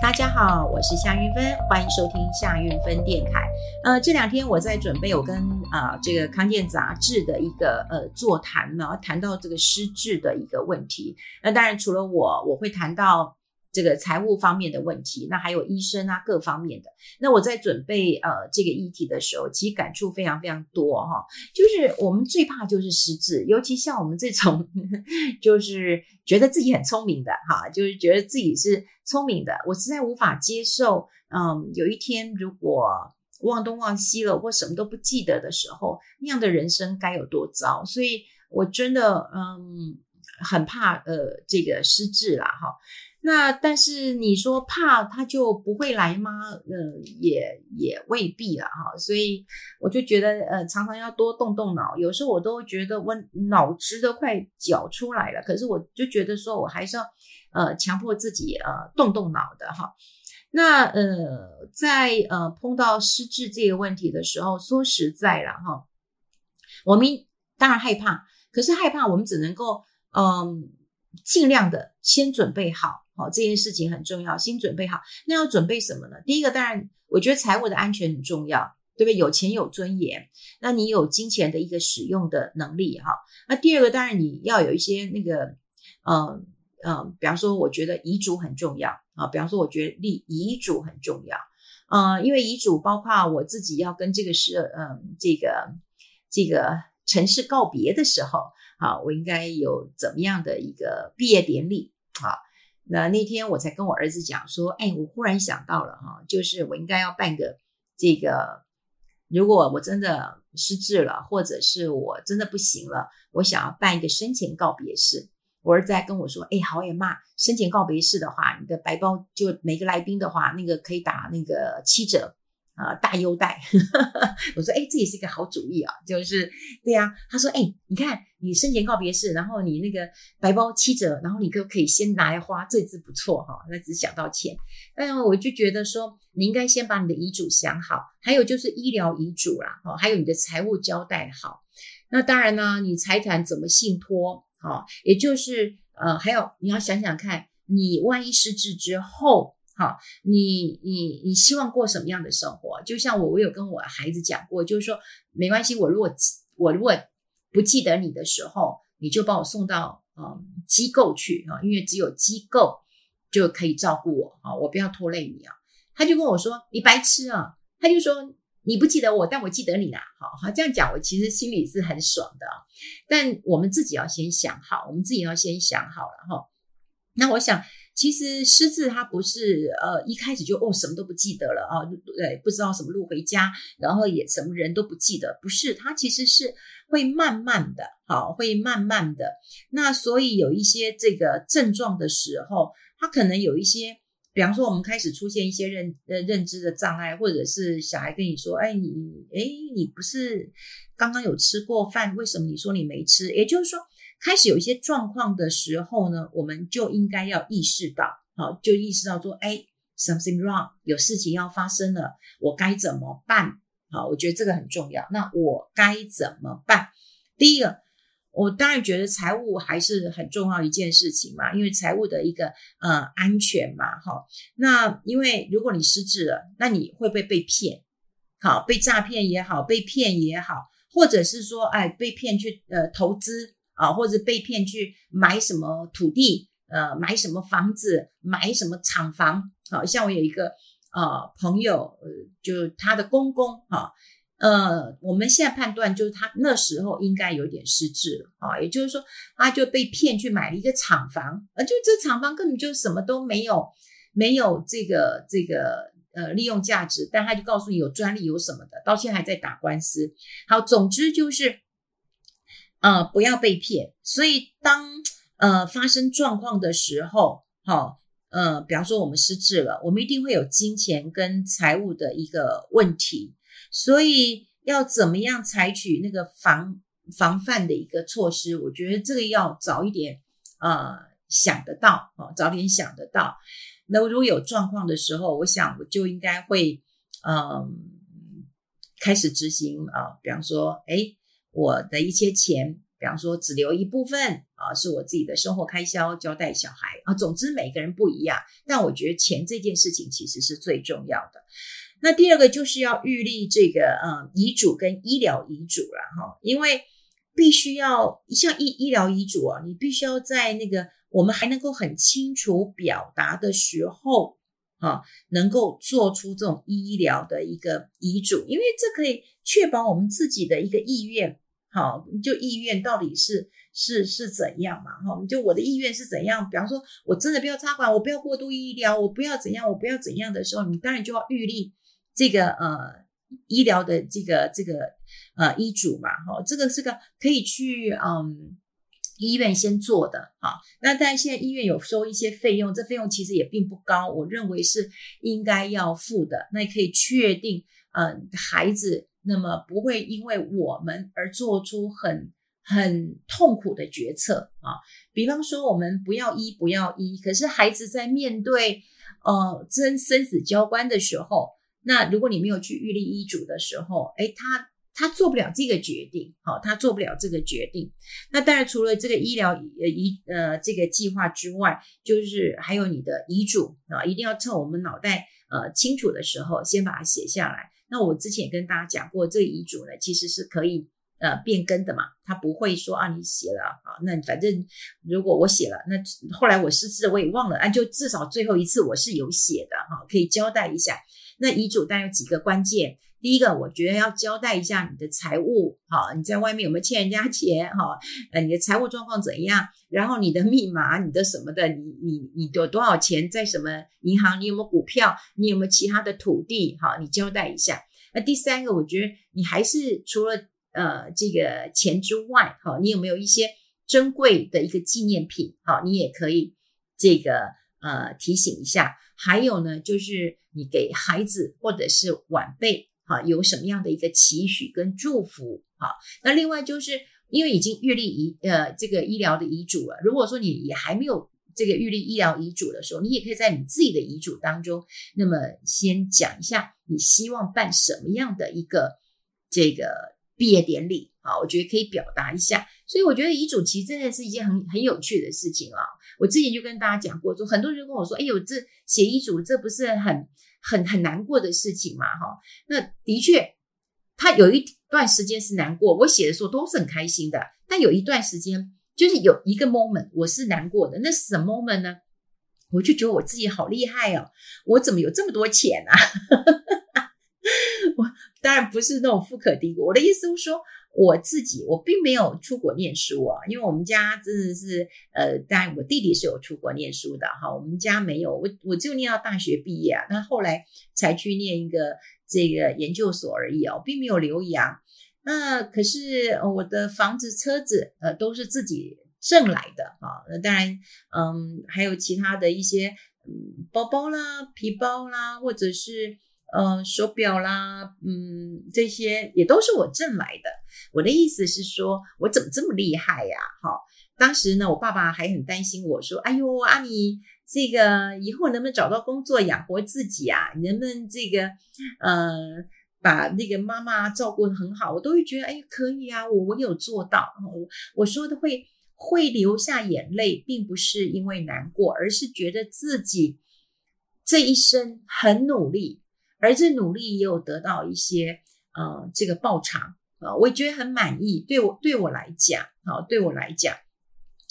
大家好，我是夏云芬，欢迎收听夏云芬电台。呃，这两天我在准备我跟啊、呃、这个康健杂志的一个呃座谈呢，谈到这个失智的一个问题。那当然除了我，我会谈到这个财务方面的问题，那还有医生啊各方面的。那我在准备呃这个议题的时候，其实感触非常非常多哈。就是我们最怕就是失智，尤其像我们这种 就是觉得自己很聪明的哈，就是觉得自己是。聪明的，我实在无法接受。嗯，有一天如果忘东忘西了，或什么都不记得的时候，那样的人生该有多糟？所以我真的嗯很怕呃这个失智啦哈。那但是你说怕他就不会来吗？嗯，也也未必了哈。所以我就觉得呃常常要多动动脑。有时候我都觉得我脑汁都快搅出来了，可是我就觉得说我还是要。呃，强迫自己呃动动脑的哈，那呃在呃碰到失智这个问题的时候，说实在了哈，我们当然害怕，可是害怕我们只能够嗯、尽量的先准备好，好这件事情很重要，先准备好。那要准备什么呢？第一个当然，我觉得财务的安全很重要，对不对？有钱有尊严，那你有金钱的一个使用的能力哈。那第二个当然你要有一些那个嗯。嗯，比方说，我觉得遗嘱很重要啊。比方说，我觉得立遗嘱很重要。嗯，因为遗嘱包括我自己要跟这个是嗯，这个这个城市告别的时候，啊，我应该有怎么样的一个毕业典礼啊？那那天我才跟我儿子讲说，哎，我忽然想到了哈，就是我应该要办个这个，如果我真的失智了，或者是我真的不行了，我想要办一个生前告别式。我儿子还跟我说：“哎，好呀妈，生前告别式的话，你的白包就每个来宾的话，那个可以打那个七折啊，大优待。” 我说：“哎，这也是一个好主意啊，就是对呀。”他说：“哎，你看你生前告别式，然后你那个白包七折，然后你可可以先拿来花，这支不错哈。那只想到钱，但我就觉得说，你应该先把你的遗嘱想好，还有就是医疗遗嘱啦，哈，还有你的财务交代好。那当然呢，你财产怎么信托？”哦，也就是呃，还有你要想想看，你万一失智之后，哈，你你你希望过什么样的生活？就像我，我有跟我孩子讲过，就是说没关系，我如果我如果不记得你的时候，你就把我送到嗯机构去啊，因为只有机构就可以照顾我啊，我不要拖累你啊。他就跟我说，你白痴啊，他就说。你不记得我，但我记得你啦。好好这样讲，我其实心里是很爽的。但我们自己要先想好，我们自己要先想好了哈。那我想，其实失智它不是呃一开始就哦什么都不记得了啊，对，不知道什么路回家，然后也什么人都不记得，不是，它其实是会慢慢的，好，会慢慢的。那所以有一些这个症状的时候，它可能有一些。比方说，我们开始出现一些认呃认知的障碍，或者是小孩跟你说：“哎，你哎，你不是刚刚有吃过饭？为什么你说你没吃？”也就是说，开始有一些状况的时候呢，我们就应该要意识到，好，就意识到说：“哎，something wrong，有事情要发生了，我该怎么办？”好，我觉得这个很重要。那我该怎么办？第一个。我当然觉得财务还是很重要一件事情嘛，因为财务的一个呃安全嘛，哈。那因为如果你失智了，那你会不会被骗？好，被诈骗也好，被骗也好，或者是说，哎，被骗去呃投资啊，或者被骗去买什么土地，呃，买什么房子，买什么厂房。好，像我有一个呃朋友，呃，就他的公公哈。呃，我们现在判断就是他那时候应该有点失智了啊，也就是说，他就被骗去买了一个厂房，呃，就这厂房根本就什么都没有，没有这个这个呃利用价值，但他就告诉你有专利有什么的，到现在还在打官司。好，总之就是，呃，不要被骗。所以当呃发生状况的时候，好，呃，比方说我们失智了，我们一定会有金钱跟财务的一个问题。所以要怎么样采取那个防防范的一个措施？我觉得这个要早一点呃想得到啊，早点想得到。那如果有状况的时候，我想我就应该会嗯、呃、开始执行啊，比方说，哎，我的一些钱比方说只留一部分啊，是我自己的生活开销，交代小孩啊。总之每个人不一样，但我觉得钱这件事情其实是最重要的。那第二个就是要预立这个呃遗嘱跟医疗遗嘱了哈，因为必须要像医医疗遗嘱啊，你必须要在那个我们还能够很清楚表达的时候啊，能够做出这种医疗的一个遗嘱，因为这可以确保我们自己的一个意愿。好，就意愿到底是是是怎样嘛？哈，就我的意愿是怎样？比方说，我真的不要插管，我不要过度医疗，我不要怎样，我不要怎样的时候，你当然就要预立这个呃医疗的这个这个呃医嘱嘛。哈，这个是个可以去嗯医院先做的哈。那当然现在医院有收一些费用，这费用其实也并不高，我认为是应该要付的。那也可以确定嗯孩子。那么不会因为我们而做出很很痛苦的决策啊，比方说我们不要医不要医，可是孩子在面对呃真生死交关的时候，那如果你没有去预立医嘱的时候，诶，他他做不了这个决定，好，他做不了这个决定。那当然除了这个医疗呃医呃这个计划之外，就是还有你的遗嘱啊，一定要趁我们脑袋呃清楚的时候，先把它写下来。那我之前也跟大家讲过，这个遗嘱呢，其实是可以呃变更的嘛，他不会说啊你写了啊，那反正如果我写了，那后来我失智我也忘了啊，就至少最后一次我是有写的哈，可以交代一下。那遗嘱当然有几个关键。第一个，我觉得要交代一下你的财务，好，你在外面有没有欠人家钱，哈，呃，你的财务状况怎样？然后你的密码，你的什么的，你你你有多少钱在什么银行？你有没有股票？你有没有其他的土地？好，你交代一下。那第三个，我觉得你还是除了呃这个钱之外，好，你有没有一些珍贵的一个纪念品？好，你也可以这个呃提醒一下。还有呢，就是你给孩子或者是晚辈。好，有什么样的一个期许跟祝福？好，那另外就是因为已经预立遗呃这个医疗的遗嘱了，如果说你也还没有这个预立医疗遗嘱的时候，你也可以在你自己的遗嘱当中，那么先讲一下你希望办什么样的一个这个毕业典礼啊，我觉得可以表达一下。所以我觉得遗嘱其实真的是一件很很有趣的事情啊。我之前就跟大家讲过，说很多人跟我说，哎呦，这写遗嘱这不是很。很很难过的事情嘛，哈，那的确，他有一段时间是难过。我写的时候都是很开心的，但有一段时间就是有一个 moment 我是难过的。那是什么 moment 呢？我就觉得我自己好厉害哦，我怎么有这么多钱啊？我当然不是那种富可敌国，我的意思是说。我自己我并没有出国念书啊，因为我们家真的是呃，当然我弟弟是有出国念书的哈，我们家没有，我我就念到大学毕业啊，那后来才去念一个这个研究所而已哦，并没有留洋。那可是我的房子、车子呃都是自己挣来的啊，那当然嗯，还有其他的一些嗯包包啦、皮包啦，或者是。嗯、手表啦，嗯，这些也都是我挣来的。我的意思是说，我怎么这么厉害呀？哈，当时呢，我爸爸还很担心我说：“哎呦，阿妮，这个以后能不能找到工作养活自己啊？能不能这个，呃，把那个妈妈照顾得很好？”我都会觉得，哎，可以啊，我我有做到。我我说的会会流下眼泪，并不是因为难过，而是觉得自己这一生很努力。而这努力也有得到一些呃这个报偿啊，我也觉得很满意。对我对我来讲，好，对我来讲，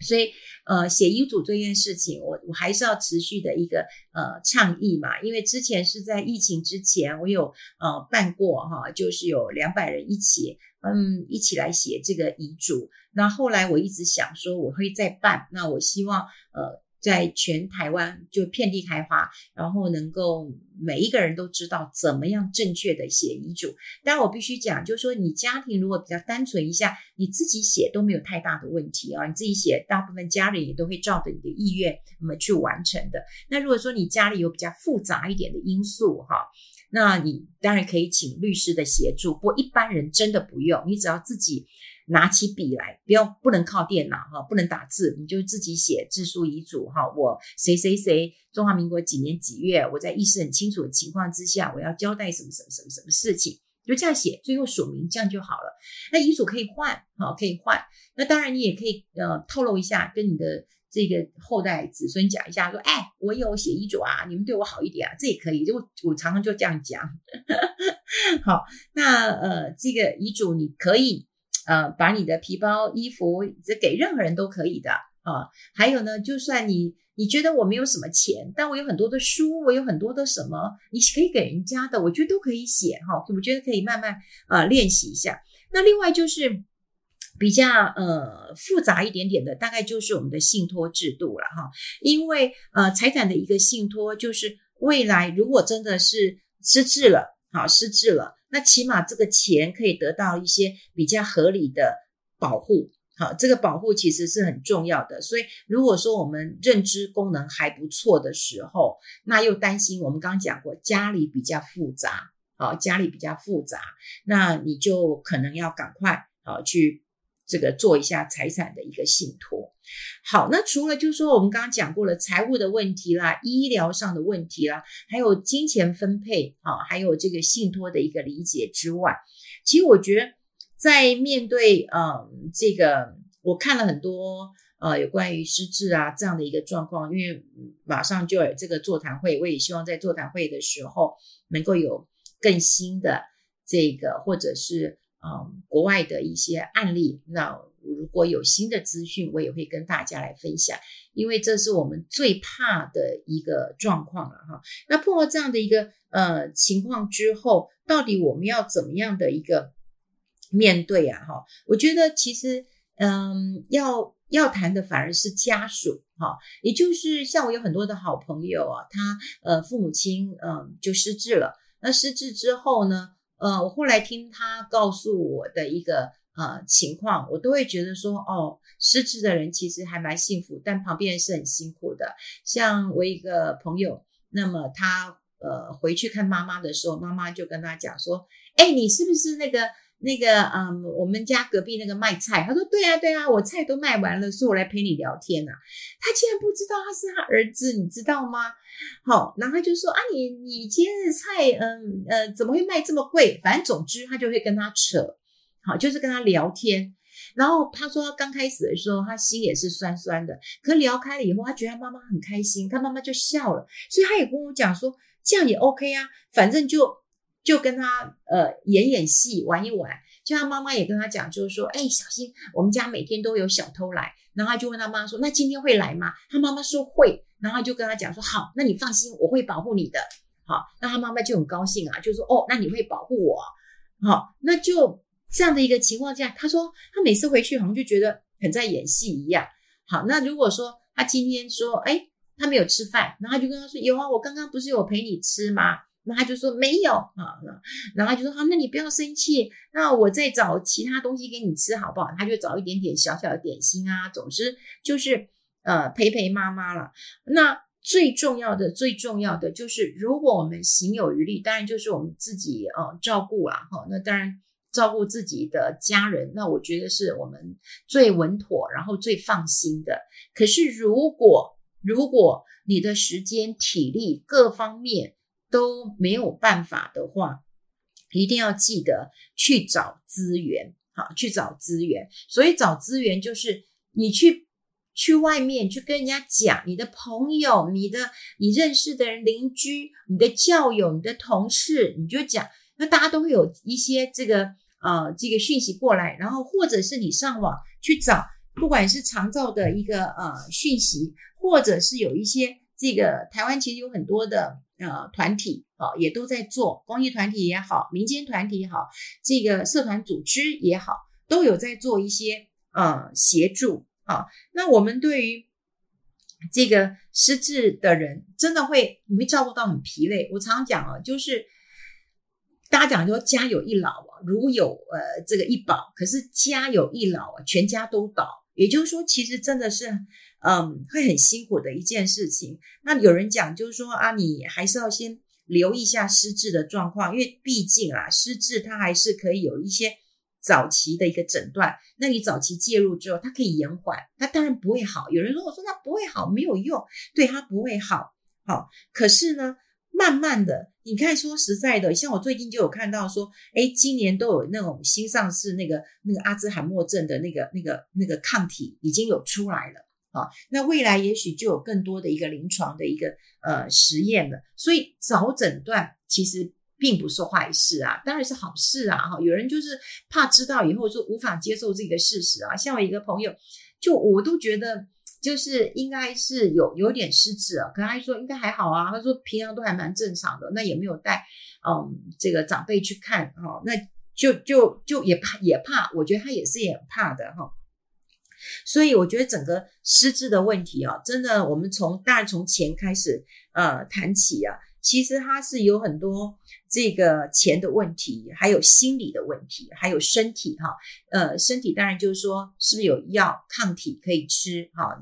所以呃写遗嘱这件事情，我我还是要持续的一个呃倡议嘛。因为之前是在疫情之前，我有呃办过哈，就是有两百人一起嗯一起来写这个遗嘱。那后来我一直想说我会再办，那我希望呃。在全台湾就遍地开花，然后能够每一个人都知道怎么样正确的写遗嘱。当然，我必须讲，就是说你家庭如果比较单纯一下，你自己写都没有太大的问题啊。你自己写，大部分家人也都会照着你的意愿那么去完成的。那如果说你家里有比较复杂一点的因素哈，那你当然可以请律师的协助，不过一般人真的不用，你只要自己。拿起笔来，不要不能靠电脑哈，不能打字，你就自己写自书遗嘱哈。我谁谁谁，中华民国几年几月，我在意识很清楚的情况之下，我要交代什么什么什么什么事情，就这样写，最后署名，这样就好了。那遗嘱可以换，好，可以换。那当然，你也可以呃透露一下，跟你的这个后代子孙讲一下，说，哎，我有写遗嘱啊，你们对我好一点啊，这也可以。就我常常就这样讲。好，那呃，这个遗嘱你可以呃把你的皮包、衣服，这给任何人都可以的啊。还有呢，就算你。你觉得我没有什么钱，但我有很多的书，我有很多的什么，你可以给人家的，我觉得都可以写哈。我觉得可以慢慢呃练习一下。那另外就是比较呃复杂一点点的，大概就是我们的信托制度了哈。因为呃财产的一个信托，就是未来如果真的是失智了，好失智了，那起码这个钱可以得到一些比较合理的保护。好，这个保护其实是很重要的。所以，如果说我们认知功能还不错的时候，那又担心我们刚刚讲过家里比较复杂，好，家里比较复杂，那你就可能要赶快啊去这个做一下财产的一个信托。好，那除了就是说我们刚刚讲过了财务的问题啦、医疗上的问题啦，还有金钱分配啊，还有这个信托的一个理解之外，其实我觉得。在面对嗯这个，我看了很多呃有关于失智啊这样的一个状况，因为马上就有这个座谈会，我也希望在座谈会的时候能够有更新的这个或者是嗯国外的一些案例。那如果有新的资讯，我也会跟大家来分享，因为这是我们最怕的一个状况了哈。那碰到这样的一个呃情况之后，到底我们要怎么样的一个？面对啊，哈，我觉得其实，嗯，要要谈的反而是家属，哈，也就是像我有很多的好朋友啊，他呃父母亲嗯就失智了，那失智之后呢，呃，我后来听他告诉我的一个呃情况，我都会觉得说，哦，失智的人其实还蛮幸福，但旁边人是很辛苦的。像我一个朋友，那么他呃回去看妈妈的时候，妈妈就跟他讲说，哎，你是不是那个？那个，嗯，我们家隔壁那个卖菜，他说对啊，对啊，我菜都卖完了，所以我来陪你聊天呐、啊。他竟然不知道他是他儿子，你知道吗？好，然后他就说啊，你你今天的菜，嗯呃，怎么会卖这么贵？反正总之他就会跟他扯，好，就是跟他聊天。然后他说他刚开始的时候，他心也是酸酸的，可聊开了以后，他觉得他妈妈很开心，他妈妈就笑了，所以他也跟我讲说，这样也 OK 啊，反正就。就跟他呃演演戏玩一玩，就他妈妈也跟他讲，就是说，哎，小心我们家每天都有小偷来。然后他就问他妈说，那今天会来吗？他妈妈说会。然后就跟他讲说，好，那你放心，我会保护你的。好，那他妈妈就很高兴啊，就说，哦，那你会保护我。好，那就这样的一个情况下，他说他每次回去好像就觉得很在演戏一样。好，那如果说他今天说，哎，他没有吃饭，然后他就跟他说，有啊，我刚刚不是有陪你吃吗？那他就说没有啊，然后他就说好，那你不要生气，那我再找其他东西给你吃好不好？他就找一点点小小的点心啊，总之就是呃陪陪妈妈了。那最重要的、最重要的就是，如果我们行有余力，当然就是我们自己呃照顾啦哈。那当然照顾自己的家人，那我觉得是我们最稳妥，然后最放心的。可是如果如果你的时间、体力各方面，都没有办法的话，一定要记得去找资源，好，去找资源。所以找资源就是你去去外面去跟人家讲，你的朋友、你的你认识的人、邻居、你的教友、你的同事，你就讲，那大家都会有一些这个呃这个讯息过来，然后或者是你上网去找，不管是长照的一个呃讯息，或者是有一些这个台湾其实有很多的。呃，团体啊，也都在做公益团体也好，民间团体也好，这个社团组织也好，都有在做一些呃协助啊。那我们对于这个失智的人，真的会你会照顾到很疲累。我常常讲啊，就是大家讲说家有一老啊，如有呃这个一宝，可是家有一老啊，全家都倒。也就是说，其实真的是。嗯，会很辛苦的一件事情。那有人讲，就是说啊，你还是要先留意一下失智的状况，因为毕竟啊，失智它还是可以有一些早期的一个诊断。那你早期介入之后，它可以延缓，它当然不会好。有人说，我说它不会好，没有用，对，它不会好。好，可是呢，慢慢的，你看说实在的，像我最近就有看到说，哎，今年都有那种新上市那个那个阿兹海默症的那个那个那个抗体已经有出来了啊，那未来也许就有更多的一个临床的一个呃实验了，所以早诊断其实并不是坏事啊，当然是好事啊哈。有人就是怕知道以后就无法接受这个事实啊，像我一个朋友，就我都觉得。就是应该是有有点失智啊，可他说应该还好啊，他说平常都还蛮正常的，那也没有带嗯这个长辈去看哈，那就就就也怕也怕，我觉得他也是也怕的哈，所以我觉得整个失智的问题啊，真的我们从大从前开始呃谈起啊。其实它是有很多这个钱的问题，还有心理的问题，还有身体哈。呃，身体当然就是说，是不是有药抗体可以吃哈？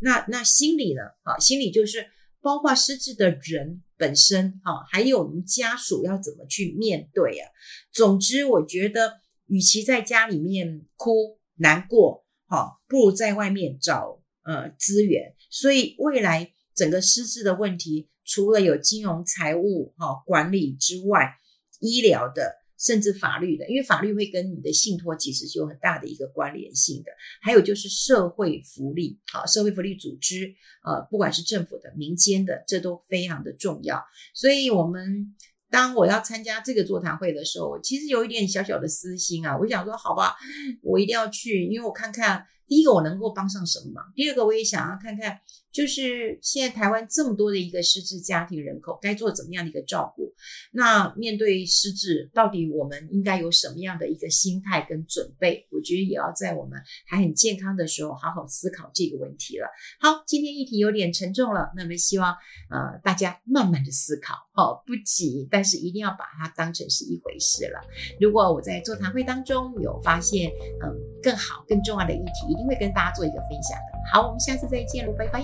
那那心理呢？啊，心理就是包括失智的人本身哈，还有我们家属要怎么去面对啊？总之，我觉得与其在家里面哭难过，哈，不如在外面找呃资源。所以未来整个失智的问题。除了有金融财务哈管理之外，医疗的甚至法律的，因为法律会跟你的信托其实是有很大的一个关联性的。还有就是社会福利啊，社会福利组织呃，不管是政府的、民间的，这都非常的重要。所以，我们当我要参加这个座谈会的时候，我其实有一点小小的私心啊，我想说，好吧，我一定要去，因为我看看第一个我能够帮上什么忙，第二个我也想要看看。就是现在台湾这么多的一个失智家庭人口，该做怎么样的一个照顾？那面对失智，到底我们应该有什么样的一个心态跟准备？我觉得也要在我们还很健康的时候，好好思考这个问题了。好，今天议题有点沉重了，那么希望呃大家慢慢的思考，哦，不急，但是一定要把它当成是一回事了。如果我在座谈会当中有发现嗯更好更重要的议题，定会跟大家做一个分享的。好，我们下次再见喽，拜拜。